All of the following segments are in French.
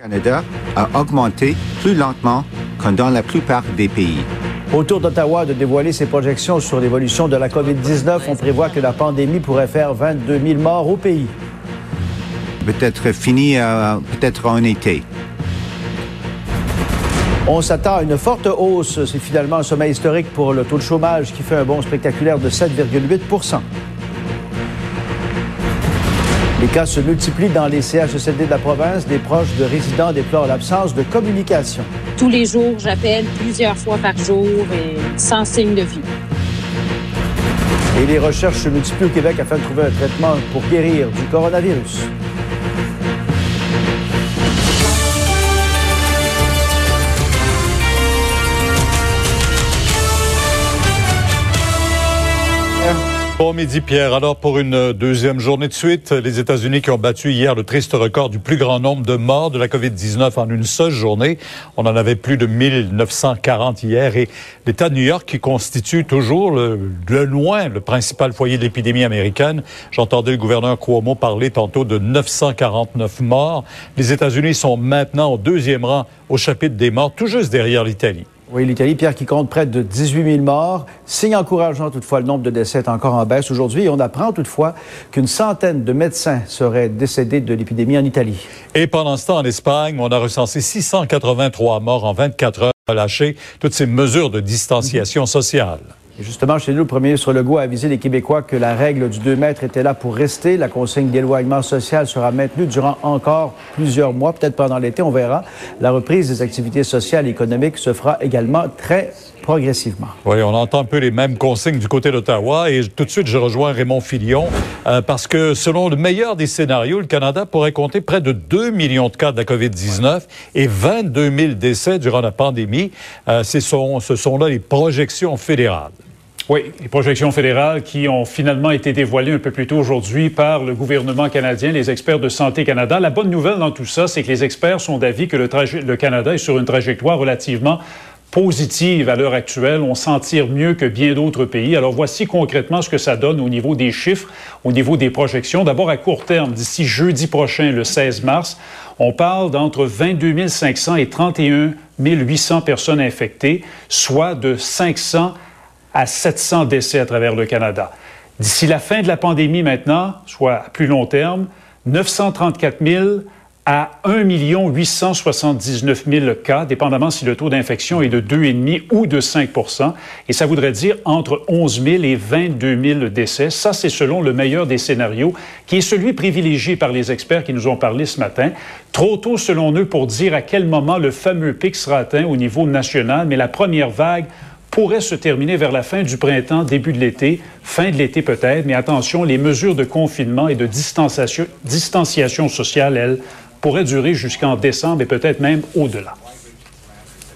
Canada a augmenté plus lentement que dans la plupart des pays. Autour d'Ottawa de dévoiler ses projections sur l'évolution de la COVID-19, on prévoit que la pandémie pourrait faire 22 000 morts au pays. Peut-être fini, euh, peut-être en été. On s'attend à une forte hausse. C'est finalement un sommet historique pour le taux de chômage qui fait un bond spectaculaire de 7,8 Les cas se multiplient dans les CHSLD de la province. Des proches de résidents déplorent l'absence de communication. Tous les jours, j'appelle plusieurs fois par jour et sans signe de vie. Et les recherches se multiplient au Québec afin de trouver un traitement pour guérir du coronavirus. Bon midi, Pierre. Alors, pour une deuxième journée de suite, les États-Unis qui ont battu hier le triste record du plus grand nombre de morts de la COVID-19 en une seule journée. On en avait plus de 1940 hier. Et l'État de New York, qui constitue toujours le, loin le principal foyer de l'épidémie américaine. J'entendais le gouverneur Cuomo parler tantôt de 949 morts. Les États-Unis sont maintenant au deuxième rang au chapitre des morts, tout juste derrière l'Italie. Oui, l'Italie, Pierre, qui compte près de 18 000 morts. Signe encourageant, toutefois, le nombre de décès est encore en baisse aujourd'hui. On apprend toutefois qu'une centaine de médecins seraient décédés de l'épidémie en Italie. Et pendant ce temps, en Espagne, on a recensé 683 morts en 24 heures, relâché toutes ces mesures de distanciation sociale justement, chez nous, le premier ministre Legault a avisé les Québécois que la règle du 2 mètres était là pour rester. La consigne d'éloignement social sera maintenue durant encore plusieurs mois, peut-être pendant l'été, on verra. La reprise des activités sociales et économiques se fera également très progressivement. Oui, on entend un peu les mêmes consignes du côté d'Ottawa et tout de suite, je rejoins Raymond Filion euh, parce que selon le meilleur des scénarios, le Canada pourrait compter près de 2 millions de cas de la COVID-19 et 22 000 décès durant la pandémie. Euh, ce sont là les projections fédérales. Oui, les projections fédérales qui ont finalement été dévoilées un peu plus tôt aujourd'hui par le gouvernement canadien, les experts de Santé Canada. La bonne nouvelle dans tout ça, c'est que les experts sont d'avis que le, Canada est sur une trajectoire relativement positive à l'heure actuelle. On s'en tire mieux que bien d'autres pays. Alors voici concrètement ce que ça donne au niveau des chiffres, au niveau des projections. D'abord à court terme, d'ici jeudi prochain, le 16 mars, on parle d'entre 22 500 et 31 800 personnes infectées, soit de 500 à 700 décès à travers le Canada. D'ici la fin de la pandémie maintenant, soit à plus long terme, 934 000 à 1 879 000 cas, dépendamment si le taux d'infection est de 2,5 ou de 5 Et ça voudrait dire entre 11 000 et 22 000 décès. Ça, c'est selon le meilleur des scénarios, qui est celui privilégié par les experts qui nous ont parlé ce matin. Trop tôt, selon eux, pour dire à quel moment le fameux pic sera atteint au niveau national, mais la première vague pourrait se terminer vers la fin du printemps, début de l'été, fin de l'été peut-être, mais attention, les mesures de confinement et de distanciation, sociale, elles, pourraient durer jusqu'en décembre et peut-être même au-delà.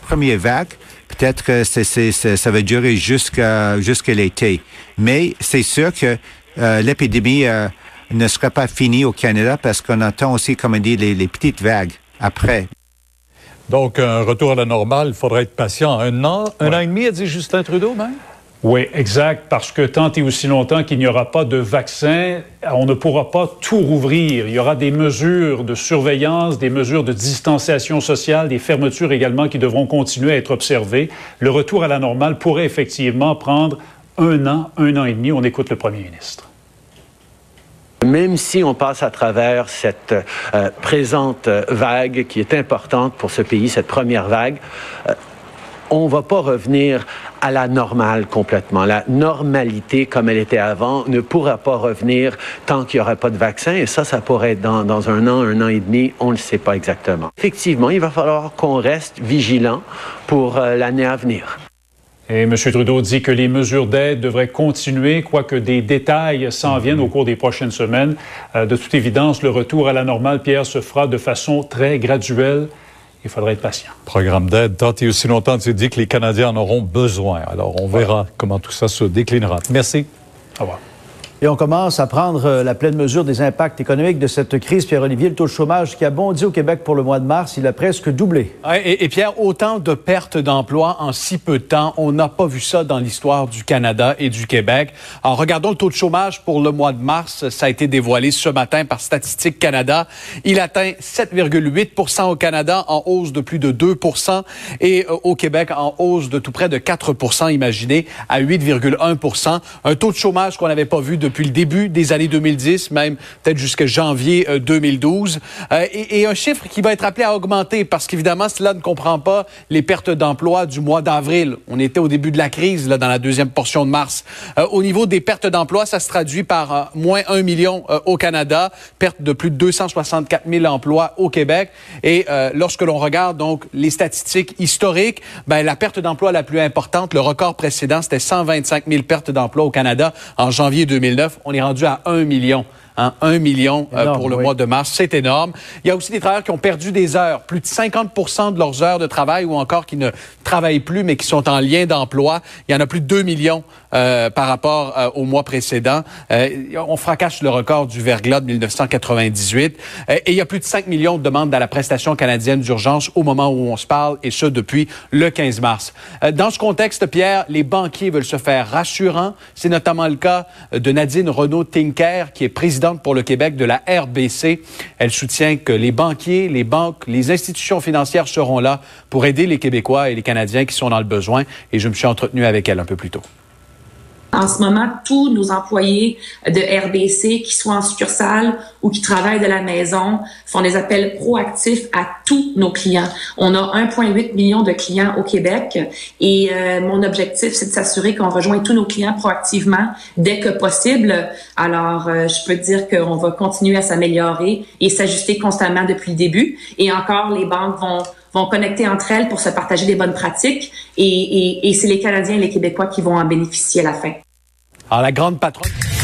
Première vague, peut-être que ça va durer jusqu'à l'été, mais c'est sûr que euh, l'épidémie euh, ne sera pas finie au Canada parce qu'on attend aussi, comme on dit, les petites vagues après. Donc, un retour à la normale, il faudrait être patient. Un an, un an et demi, a dit Justin Trudeau, même? Oui, exact, parce que tant et aussi longtemps qu'il n'y aura pas de vaccin, on ne pourra pas tout rouvrir. Il y aura des mesures de surveillance, des mesures de distanciation sociale, des fermetures également qui devront continuer à être observées. Le retour à la normale pourrait effectivement prendre un an, un an et demi. On écoute le premier ministre. Même si on passe à travers cette euh, présente vague qui est importante pour ce pays, cette première vague, euh, on ne va pas revenir à la normale complètement. La normalité comme elle était avant ne pourra pas revenir tant qu'il n'y aura pas de vaccin. Et ça, ça pourrait être dans, un an, un an et demi. On ne le sait pas exactement. Effectivement, il va falloir qu'on reste vigilant pour euh, l'année à venir. Et M. Trudeau dit que les mesures d'aide devraient continuer, quoique des détails s'en viennent au cours des prochaines semaines. Euh, de toute évidence, le retour à la normale, Pierre, se fera de façon très graduelle. Il faudra être patient. Programme d'aide, tant et aussi longtemps tu dis que les Canadiens en auront besoin. Alors, on verra comment tout ça se déclinera. Merci. Au revoir. Et on commence à prendre euh, la pleine mesure des impacts économiques de cette crise. Pierre-Olivier, le taux de chômage qui a bondi au Québec pour le mois de mars, il a presque doublé. et, Pierre, autant de pertes d'emplois en si peu de temps, on n'a pas vu ça dans l'histoire du Canada et du Québec. Alors, regardons le taux de chômage pour le mois de mars. Ça a été dévoilé ce matin par Statistique Canada. Il atteint 7,8% au Canada, en hausse de plus de 2% et euh, au Québec, en hausse de tout près de 4% imaginez, à 8,1% Un taux de chômage qu'on n'avait pas vu depuis le début des années 2010, même peut-être jusqu'à janvier 2012. Euh, euh, et, un chiffre qui va être appelé à augmenter parce qu'évidemment, cela ne comprend pas les pertes d'emploi du mois d'avril. On était au début de la crise, là, dans la deuxième portion de mars. Euh, au niveau des pertes d'emploi, ça se traduit par moins un million au Canada, perte de plus de 264 000 emplois au Québec. Et lorsque l'on regarde donc les statistiques historiques, ben, la perte d'emploi la plus importante, le record précédent, c'était 125 000 pertes d'emploi au Canada en janvier 2009. On est rendu à 1 million. Hein, 1 million euh, pour le mois de mars. C'est énorme. Il y a aussi des travailleurs qui ont perdu des heures, plus de 50 de leurs heures de travail ou encore qui ne travaillent plus mais qui sont en lien d'emploi. Il y en a plus de 2 millions euh, par rapport euh, au mois précédent. Euh, on fracasse le record du verglas de 1998. et il y a plus de 5 millions de demandes à la prestation canadienne d'urgence au moment où on se parle, et ce depuis le 15 mars. dans ce contexte, Pierre, les banquiers veulent se faire rassurants. C'est notamment le cas de Nadine Renaud-Tinker, qui est pour le Québec de la RBC. Elle soutient que les banquiers, les banques, les institutions financières seront là pour aider les Québécois et les Canadiens qui sont dans le besoin. Et je me suis entretenu avec elle un peu plus tôt. En ce moment, tous nos employés de RBC, qui soient en succursale ou qui travaillent de la maison, font des appels proactifs à tous nos clients. On a 1,8 million de clients au Québec et euh, mon objectif, c'est de s'assurer qu'on rejoint tous nos clients proactivement dès que possible. Alors, euh, je peux dire qu'on va continuer à s'améliorer et s'ajuster constamment depuis le début. Et encore, les banques vont vont connecter entre elles pour se partager des bonnes pratiques et, et, et c'est les Canadiens et les Québécois qui vont en bénéficier à la fin. Alors, la grande patronne.